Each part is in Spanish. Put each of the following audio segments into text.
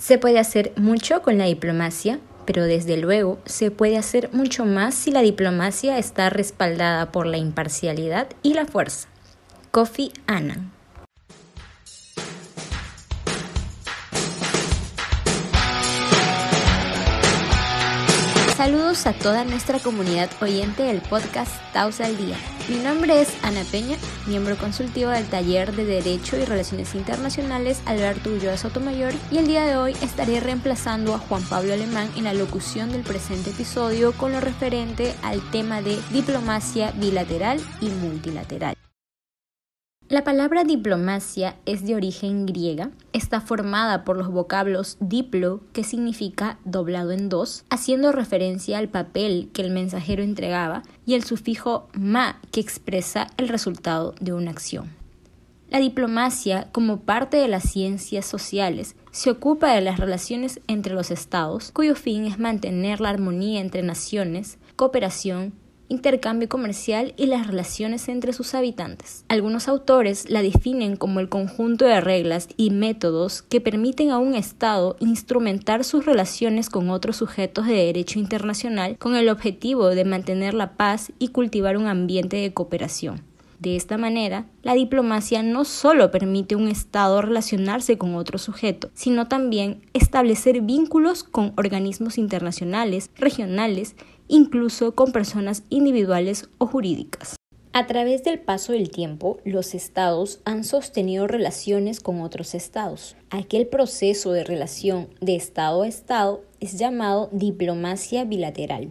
Se puede hacer mucho con la diplomacia, pero desde luego se puede hacer mucho más si la diplomacia está respaldada por la imparcialidad y la fuerza. Kofi Annan Saludos a toda nuestra comunidad oyente del podcast Taos al Día. Mi nombre es Ana Peña, miembro consultivo del taller de Derecho y Relaciones Internacionales Alberto Ulloa Sotomayor y el día de hoy estaré reemplazando a Juan Pablo Alemán en la locución del presente episodio con lo referente al tema de diplomacia bilateral y multilateral. La palabra diplomacia es de origen griega, está formada por los vocablos diplo, que significa doblado en dos, haciendo referencia al papel que el mensajero entregaba, y el sufijo ma, que expresa el resultado de una acción. La diplomacia, como parte de las ciencias sociales, se ocupa de las relaciones entre los estados, cuyo fin es mantener la armonía entre naciones, cooperación, intercambio comercial y las relaciones entre sus habitantes. Algunos autores la definen como el conjunto de reglas y métodos que permiten a un Estado instrumentar sus relaciones con otros sujetos de derecho internacional con el objetivo de mantener la paz y cultivar un ambiente de cooperación. De esta manera, la diplomacia no solo permite a un Estado relacionarse con otro sujeto, sino también establecer vínculos con organismos internacionales, regionales incluso con personas individuales o jurídicas. A través del paso del tiempo, los estados han sostenido relaciones con otros estados. Aquel proceso de relación de estado a estado es llamado diplomacia bilateral.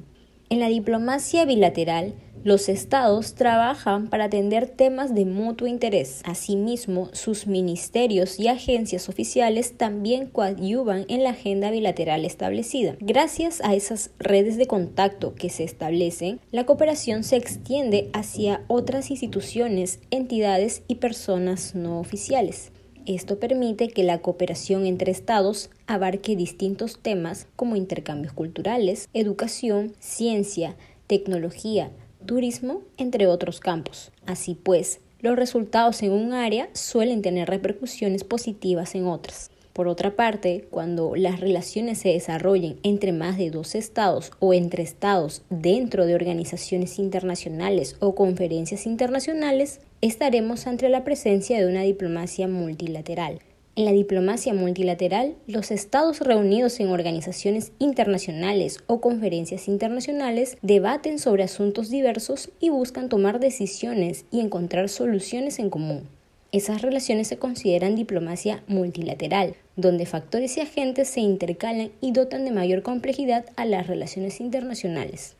En la diplomacia bilateral, los estados trabajan para atender temas de mutuo interés. Asimismo, sus ministerios y agencias oficiales también coadyuvan en la agenda bilateral establecida. Gracias a esas redes de contacto que se establecen, la cooperación se extiende hacia otras instituciones, entidades y personas no oficiales. Esto permite que la cooperación entre estados abarque distintos temas como intercambios culturales, educación, ciencia, tecnología, turismo, entre otros campos. Así pues, los resultados en un área suelen tener repercusiones positivas en otras. Por otra parte, cuando las relaciones se desarrollen entre más de dos estados o entre estados dentro de organizaciones internacionales o conferencias internacionales, estaremos ante la presencia de una diplomacia multilateral. En la diplomacia multilateral, los estados reunidos en organizaciones internacionales o conferencias internacionales debaten sobre asuntos diversos y buscan tomar decisiones y encontrar soluciones en común. Esas relaciones se consideran diplomacia multilateral, donde factores y agentes se intercalan y dotan de mayor complejidad a las relaciones internacionales.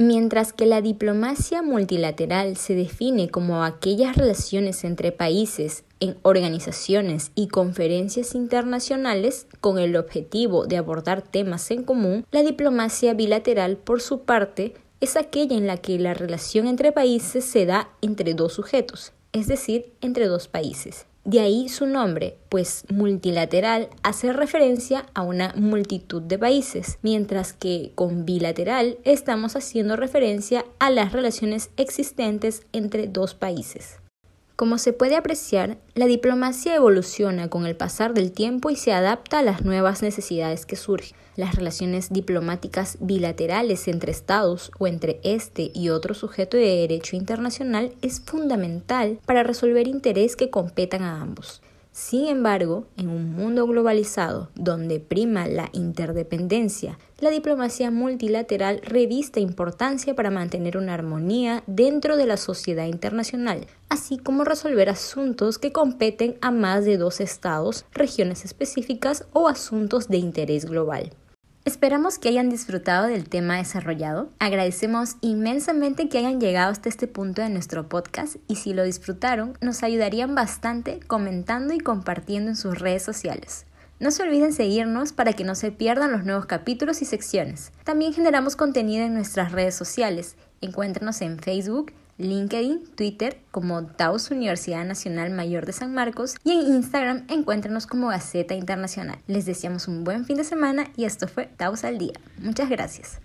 Mientras que la diplomacia multilateral se define como aquellas relaciones entre países en organizaciones y conferencias internacionales con el objetivo de abordar temas en común, la diplomacia bilateral, por su parte, es aquella en la que la relación entre países se da entre dos sujetos, es decir, entre dos países. De ahí su nombre, pues multilateral hace referencia a una multitud de países, mientras que con bilateral estamos haciendo referencia a las relaciones existentes entre dos países. Como se puede apreciar, la diplomacia evoluciona con el pasar del tiempo y se adapta a las nuevas necesidades que surgen las relaciones diplomáticas bilaterales entre estados o entre este y otro sujeto de derecho internacional es fundamental para resolver intereses que competan a ambos. Sin embargo, en un mundo globalizado donde prima la interdependencia, la diplomacia multilateral reviste importancia para mantener una armonía dentro de la sociedad internacional, así como resolver asuntos que competen a más de dos estados, regiones específicas o asuntos de interés global. Esperamos que hayan disfrutado del tema desarrollado. Agradecemos inmensamente que hayan llegado hasta este punto de nuestro podcast y si lo disfrutaron nos ayudarían bastante comentando y compartiendo en sus redes sociales. No se olviden seguirnos para que no se pierdan los nuevos capítulos y secciones. También generamos contenido en nuestras redes sociales. Encuéntranos en Facebook, LinkedIn, Twitter como Taos Universidad Nacional Mayor de San Marcos y en Instagram encuéntranos como Gaceta Internacional. Les deseamos un buen fin de semana y esto fue Taos al Día. Muchas gracias.